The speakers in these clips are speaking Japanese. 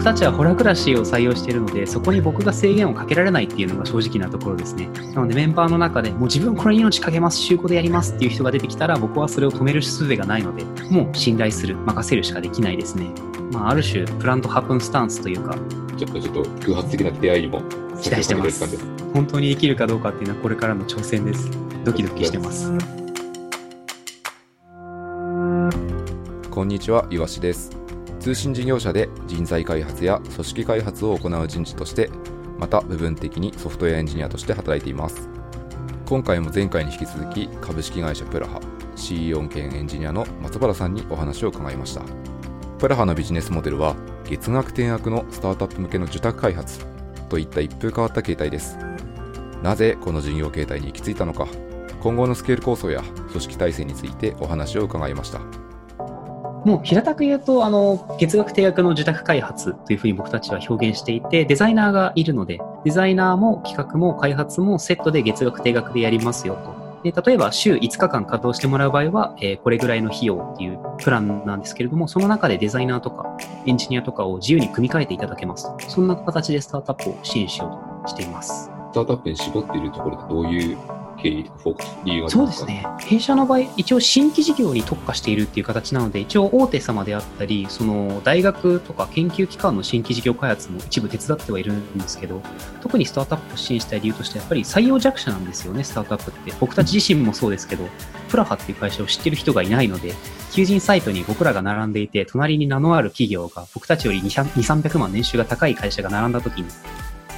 僕たちはホラクラシーを採用しているので、そこに僕が制限をかけられないっていうのが正直なところですね。なのでメンバーの中でもう自分これに命かけます、週5でやりますっていう人が出てきたら、僕はそれを止める術がないので、もう信頼する、任せるしかできないですね。まあ、ある種、プラントハプンスタンスというか、ちょっとちょっと偶発的な出会いにも期待してます。本当にできるかどうかっていうのはこれからの挑戦です。ドキドキしてます。こんにちは、いわしです。通信事業者で人材開発や組織開発を行う人事として、また部分的にソフトウェアエンジニアとして働いています。今回も前回に引き続き、株式会社プラハ CEO 兼エンジニアの松原さんにお話を伺いました。プラハのビジネスモデルは、月額転約のスタートアップ向けの受託開発といった一風変わった形態です。なぜこの事業形態に行き着いたのか、今後のスケール構想や組織体制についてお話を伺いました。もう平たく言うと、あの、月額定額の受託開発というふうに僕たちは表現していて、デザイナーがいるので、デザイナーも企画も開発もセットで月額定額でやりますよと。で例えば週5日間稼働してもらう場合は、えーこれぐらいの費用っていうプランなんですけれども、その中でデザイナーとかエンジニアとかを自由に組み替えていただけます。そんな形でスタートアップを支援しようとしています。スタートアップに絞っているところでどういう経緯とかフォーカス、理由がそうですね。弊社の場合、一応新規事業に特化しているっていう形なので、一応大手様であったり、その大学とか研究機関の新規事業開発も一部手伝ってはいるんですけど、特にスタートアップを支援したい理由として、やっぱり採用弱者なんですよね、スタートアップって。僕たち自身もそうですけど、プラハっていう会社を知ってる人がいないので、求人サイトに僕らが並んでいて、隣に名のある企業が僕たちより200 2、300万年収が高い会社が並んだ時に、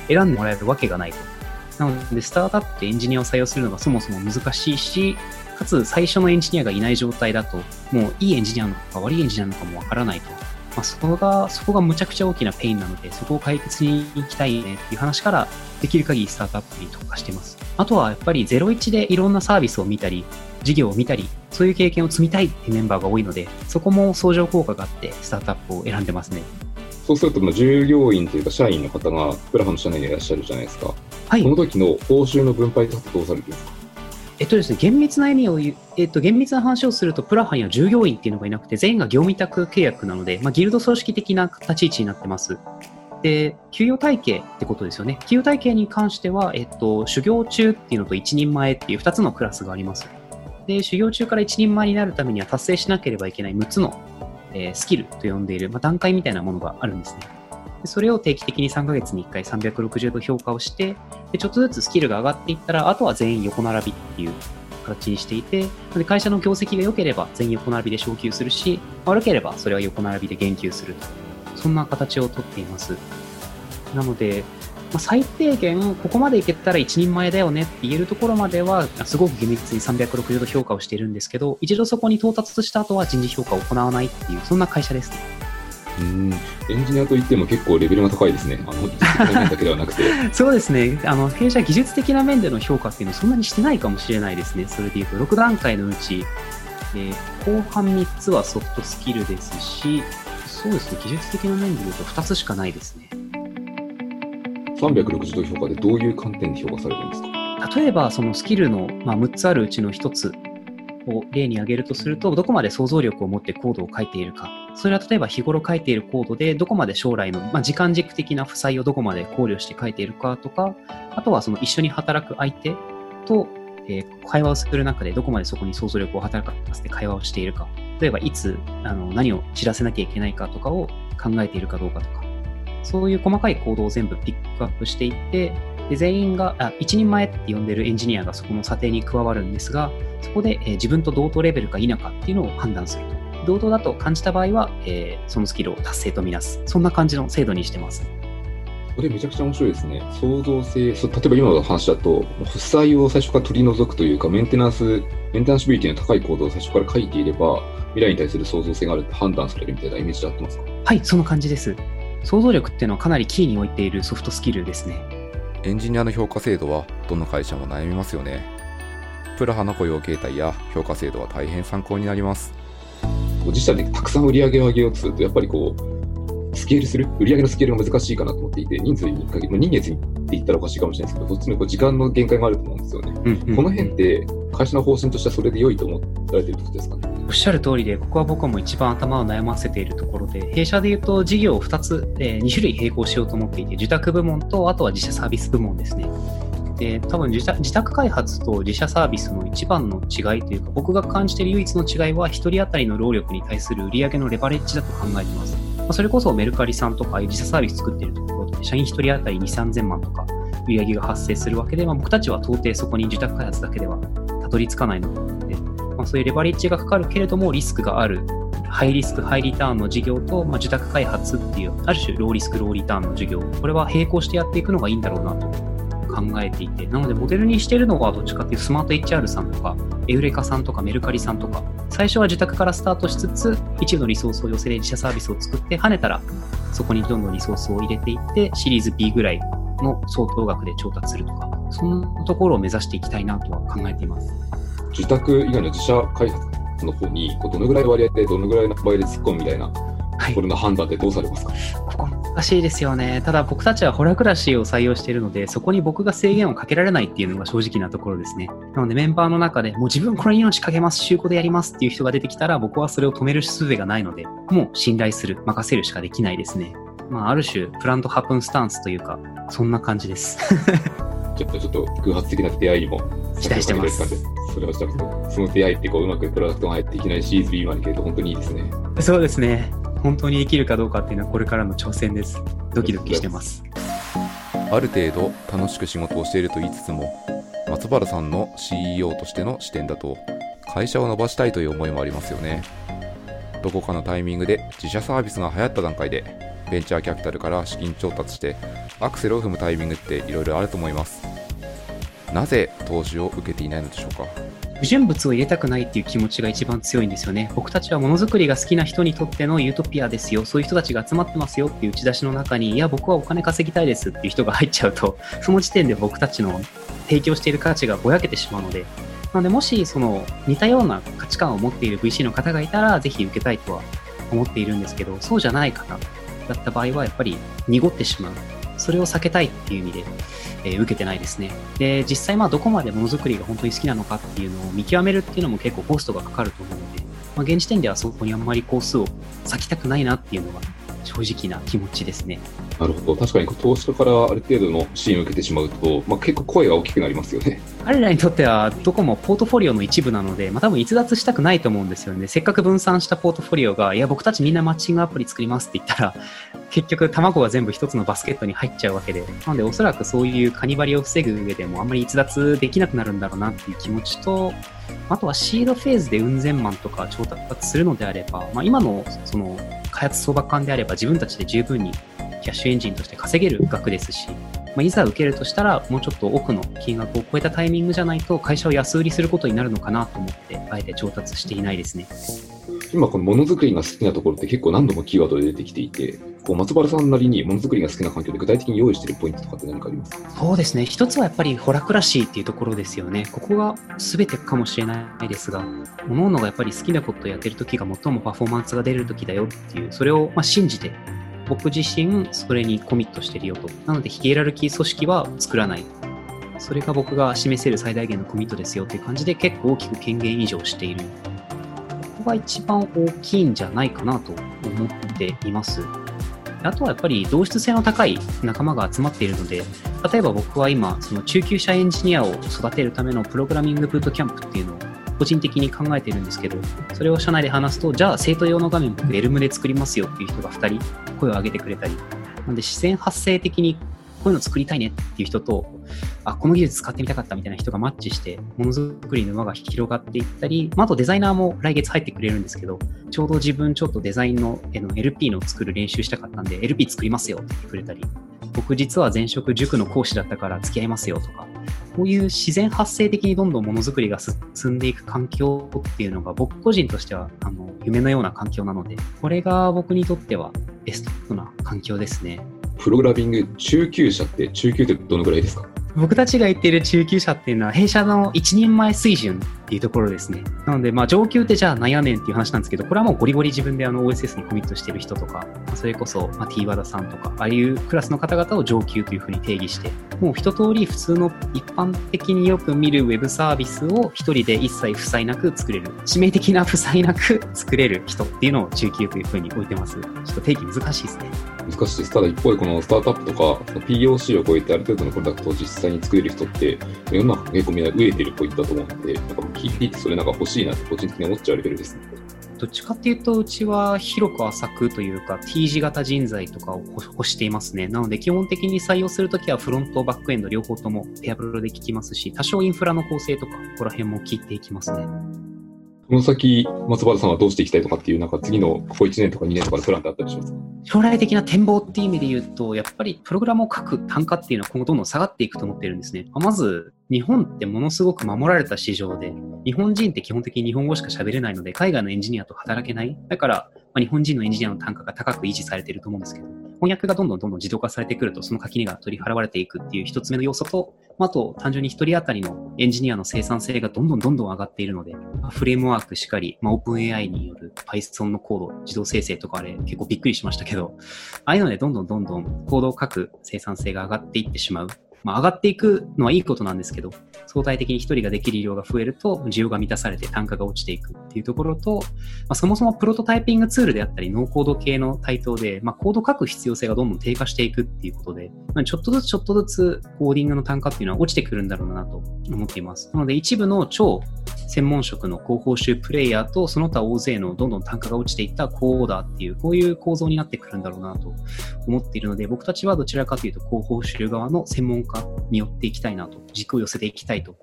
選んでもらえるわけがないと。なので、スタートアップってエンジニアを採用するのがそもそも難しいし、かつ最初のエンジニアがいない状態だと、もういいエンジニアなのか悪いエンジニアなのかもわからないと。まあ、そこが、そこがむちゃくちゃ大きなペインなので、そこを解決に行きたいねっていう話から、できる限りスタートアップに特化してます。あとはやっぱり01でいろんなサービスを見たり、事業を見たり、そういう経験を積みたいっていうメンバーが多いので、そこも相乗効果があって、スタートアップを選んでますね。そうすると、まあ従業員というか社員の方がプラハの社内にいらっしゃるじゃないですか。はいこ。の時の報酬の分配とかどうされてるんですか？えっとですね、厳密な意味を言う、えっと、厳密な話をすると、プラハには従業員っていうのがいなくて、全員が業務委託契約なので、まあ、ギルド組織的な立ち位置になってます。で、給与体系ってことですよね。給与体系に関しては、えっと、修行中っていうのと一人前っていう2つのクラスがあります。で、修行中から一人前になるためには達成しなければいけない6つの、えスキルと呼んでいる、まあ、段階みたいなものがあるんですね。でそれを定期的に3ヶ月に1回360度評価をして、でちょっとずつスキルが上がっていったら、あとは全員横並びっていう形にしていて、で会社の業績が良ければ全員横並びで昇給するし、悪ければそれは横並びで減給すると。そんな形をとっています。なので、まあ、最低限、ここまでいけたら一人前だよねって言えるところまでは、すごく厳密に360度評価をしているんですけど、一度そこに到達した後は人事評価を行わないっていう、そんな会社ですね。うん。エンジニアといっても結構レベルが高いですね。あの、だけではなくて。そうですね。あの、弊社技術的な面での評価っていうのはそんなにしてないかもしれないですね。それで言うと、6段階のうち、えー後半3つはソフトスキルですし、そうですね。技術的な面で言うと2つしかないですね。360度評価でどういう観点で評価されるんですか？例えば、そのスキルの、まあ、6つあるうちの1つを例に挙げるとすると、どこまで想像力を持ってコードを書いているか。それは例えば日頃書いているコードで、どこまで将来の、まあ、時間軸的な負債をどこまで考慮して書いているかとか、あとはその一緒に働く相手と、えー会話をする中でどこまでそこに想像力を働かせて会話をしているか。例えば、いつあの何を知らせなきゃいけないかとかを考えているかどうかとか。そういう細かい行動を全部ピックアップしていって、で全員があ、一人前って呼んでるエンジニアがそこの査定に加わるんですが、そこで、えー自分と同等レベルか否かっていうのを判断すると。同等だと感じた場合は、えーそのスキルを達成とみなす。そんな感じの制度にしてます。これめちゃくちゃ面白いですね。創造性、そう例えば今の話だと、負債を最初から取り除くというか、メンテナンス、メンテナンシビリティの高いコードを最初から書いていれば、未来に対する創造性があるって判断されるみたいなイメージで合ってますか？はい、その感じです。想像力っていうのはかなりキーに置いているソフトスキルですね。エンジニアの評価制度はどの会社も悩みますよね。プラハの雇用形態や評価制度は大変参考になります。自社でたくさん売り上げを上げようとすると、やっぱりこう、スケールする、売り上げのスケールが難しいかなと思っていて、人数に限り、まあ、人月に言ったらおかしいかもしれないですけど、どっちもこう時間の限界があると思うんですよね。うんうんこの辺って、会社の方針としてはそれで良いと思られてるってことですかね。っしゃる通りで、ここは僕も一番頭を悩ませているところで、弊社で言うと事業を2つ、えー2種類並行しようと思っていて、受託部門と、あとは自社サービス部門ですね。で、多分自宅自宅開発と自社サービスの一番の違いというか、僕が感じている唯一の違いは、1人当たりの労力に対する売上のレバレッジだと考えています。まあそれこそメルカリさんとか自社サービス作っているところで、社員1人当たり2、3000万とか売上が発生するわけで、まあ、僕たちは到底そこに受託開発だけではたどり着かないので、まあ、そういうレバレッジがかかるけれどもリスクがある。ハイリスク、ハイリターンの事業と、まあ、受託開発っていう、ある種ローリスク、ローリターンの事業、これは並行してやっていくのがいいんだろうなと考えていて、なのでモデルにしてるのはどっちかっていうスマート HR さんとか、エウレカさんとかメルカリさんとか、最初は受託からスタートしつつ、一部のリソースを寄せて自社サービスを作って、跳ねたらそこにどんどんリソースを入れていって、シリーズ B ぐらいの相当額で調達するとか、そんなところを目指していきたいなとは考えています。受託以外の自社開発の方に、こうどのぐらいの割合でどのぐらいの倍で突っ込むみたいな、はいこれの判断ってどうされますか？ここ難しいですよね。ただ僕たちはホラクラシーを採用しているので、そこに僕が制限をかけられないっていうのが正直なところですね。なのでメンバーの中でもう自分これに命かけます、週5でやりますっていう人が出てきたら、僕はそれを止める術がないので、もう信頼する、任せるしかできないですね。まあ、ある種、プラントハプンスタンスというか、そんな感じです。ちょっとちょっと偶発的な出会いにも期待してますそれはちょっと、その出会いってこううまくプロダクトが入っていきなりシリーズ B までいけると本当にいいですね。そうですね。本当にできるかどうかっていうのはこれからの挑戦です。ドキドキしてます。ある程度楽しく仕事をしていると言いつつも松原さんの CEO としての視点だと会社を伸ばしたいという思いもありますよねどこかのタイミングで自社サービスが流行った段階でベンチャーキャピタルから資金調達してアクセルを踏むタイミングっていろいろあると思いますなぜ投資を受けていないのでしょうか？不純物を入れたくないっていう気持ちが一番強いんですよね。僕たちはものづくりが好きな人にとってのユートピアですよ。そういう人たちが集まってますよっていう打ち出しの中に、いや、僕はお金稼ぎたいですっていう人が入っちゃうと、その時点で僕たちの提供している価値がぼやけてしまうので、なので、もしその似たような価値観を持っている VC の方がいたら、ぜひ受けたいとは思っているんですけど、そうじゃない方だった場合は、やっぱり濁ってしまう。それを避けたいっていう意味で、えー受けてないですね。で、実際まあどこまでものづくりが本当に好きなのかっていうのを見極めるっていうのも結構コストがかかると思うので、まあ、現時点ではそこにあんまり工数を割きたくないなっていうのが正直な気持ちですね。なるほど。確かに投資家からある程度の支援を受けてしまうと、まあ、結構声が大きくなりますよね。彼らにとってはどこもポートフォリオの一部なので、まあ、多分逸脱したくないと思うんですよね。せっかく分散したポートフォリオが、いや、僕たちみんなマッチングアプリ作りますって言ったら、結局卵が全部一つのバスケットに入っちゃうわけで、なのでおそらくそういうカニバリを防ぐ上でもあんまり逸脱できなくなるんだろうなっていう気持ちと、あとはシードフェーズでうん千万とか調達するのであれば、まあ、今のその開発相場感であれば自分たちで十分にキャッシュエンジンとして稼げる額ですし、まあ、いざ受けるとしたら、もうちょっと奥の金額を超えたタイミングじゃないと、会社を安売りすることになるのかなと思って、あえて調達していないですね。今このものづくりが好きなところって結構何度もキーワードで出てきていて、こう松原さんなりにものづくりが好きな環境で具体的に用意しているポイントとかって何かあります？かそうですね。一つはやっぱりホラクラシーっていうところですよね。ここが全てかもしれないですが、各々がやっぱり好きなことをやってる時が最もパフォーマンスが出る時だよっていう、それをまあ信じて、僕自身それにコミットしてるよと。なので、ヒエラルキー組織は作らない。それが僕が示せる最大限のコミットですよっていう感じで結構大きく権限移譲している。ここが一番大きいんじゃないかなと思っています。あとはやっぱり同質性の高い仲間が集まっているので、例えば僕は今、その中級者エンジニアを育てるためのプログラミングブートキャンプっていうのを個人的に考えてるんですけど、それを社内で話すと、じゃあ生徒用の画面僕エルムで作りますよっていう人が2人声を上げてくれたり、なんで自然発生的にこういうの作りたいねっていう人と、あ、この技術使ってみたかったみたいな人がマッチして、ものづくりの輪が広がっていったり、まあ、あとデザイナーも来月入ってくれるんですけど、ちょうど自分ちょっとデザインのの LP の作る練習したかったんで、LP 作りますよって言ってくれたり、僕実は前職塾の講師だったから付き合いますよとか、こういう自然発生的にどんどんものづくりが進んでいく環境っていうのが僕個人としてはあの夢のような環境なので、これが僕にとってはベストな環境ですね。プログラミング中級者って中級ってどのぐらいですか？僕たちが言っている中級者っていうのは弊社の一人前水準っていうところですね。なので、まあ、上級ってじゃあなんやねんっていう話なんですけど、これはもうゴリゴリ自分であの OSS にコミットしてる人とか、まあそれこそ、まあ、T 和田さんとか、ああいうクラスの方々を上級というふうに定義して、もう一通り普通の一般的によく見るウェブサービスを一人で一切負債なく作れる、致命的な負債なく作れる人っていうのを中級というふうに置いてます。ちょっと定義難しいですね。難しいです。ただ一方でこのスタートアップとか POC を超えてある程度のプロダクトを実際に作れる人って世の中結構みんな飢えてるポイントだと思うので、なんか聞いていてそれなんか欲しいなって個人的に思っちゃうレベルですね。どっちかっていうと、うちは広く浅くというか、T 字型人材とかを欲していますね。なので、基本的に採用するときはフロント、バックエンド両方ともペアプロで聞きますし、多少インフラの構成とか、ここら辺も聞いていきますね。この先、松原さんはどうしていきたいとかっていう、なんか次のここ1年とか2年とかのプランってあったりしますか？将来的な展望っていう意味で言うと、やっぱりプログラムを書く単価っていうのは今後どんどん下がっていくと思ってるんですね。まず、日本ってものすごく守られた市場で、日本人って基本的に日本語しか喋れないので、海外のエンジニアと働けない。だから、まあ、日本人のエンジニアの単価が高く維持されていると思うんですけど、翻訳がどんどんどんどん自動化されてくると、その垣根が取り払われていくっていう一つ目の要素と、あと、単純に一人当たりのエンジニアの生産性がどんどんどんどん上がっているので、フレームワークしかり、まあ、OpenAI による Python のコード、自動生成とかあれ結構びっくりしましたけど、ああいうのでどんどんどんどんコードを書く生産性が上がっていってしまう。まあ、上がっていくのはいいことなんですけど、相対的に一人ができる量が増えると、需要が満たされて単価が落ちていくっていうところと、まあ、そもそもプロトタイピングツールであったり、ノーコード系の台頭で、まあ、コード書く必要性がどんどん低下していくっていうことで、ま、ちょっとずつちょっとずつコーディングの単価っていうのは落ちてくるんだろうなと思っています。なので、一部の超専門職の高報酬プレイヤーと、その他大勢のどんどん単価が落ちていったコーダーっていう、こういう構造になってくるんだろうなと思っているので、僕たちはどちらかというと、高報酬側の専門家によっていきたいなと、軸を寄せていきたいと。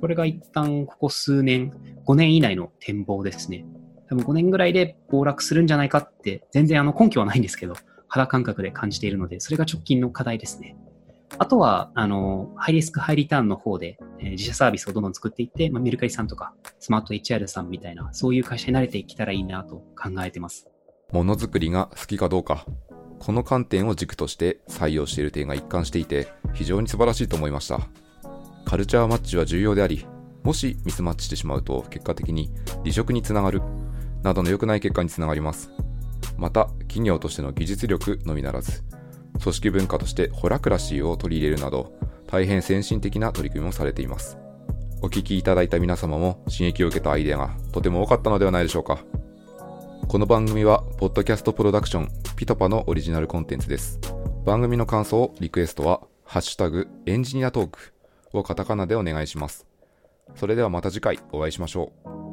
これが一旦ここ数年、5年以内の展望ですね。多分5年ぐらいで暴落するんじゃないかって、全然あの根拠はないんですけど、肌感覚で感じているので、それが直近の課題ですね。あとは、あの、ハイリスク、ハイリターンの方で、えー、自社サービスをどんどん作っていって、まあ、メルカリさんとか、スマート HR さんみたいな、そういう会社に慣れていけたらいいなと考えてます。ものづくりが好きかどうか、この観点を軸として採用している点が一貫していて、非常に素晴らしいと思いました。カルチャーマッチは重要であり、もしミスマッチしてしまうと結果的に離職につながる、などの良くない結果につながります。また、企業としての技術力のみならず、組織文化としてホラクラシーを取り入れるなど、大変先進的な取り組みもされています。お聞きいただいた皆様も刺激を受けたアイデアがとても多かったのではないでしょうか。この番組は、ポッドキャストプロダクション、ピトパのオリジナルコンテンツです。番組の感想、リクエストは、ハッシュタグ、エンジニアトークをカタカナでお願いします。それではまた次回お会いしましょう。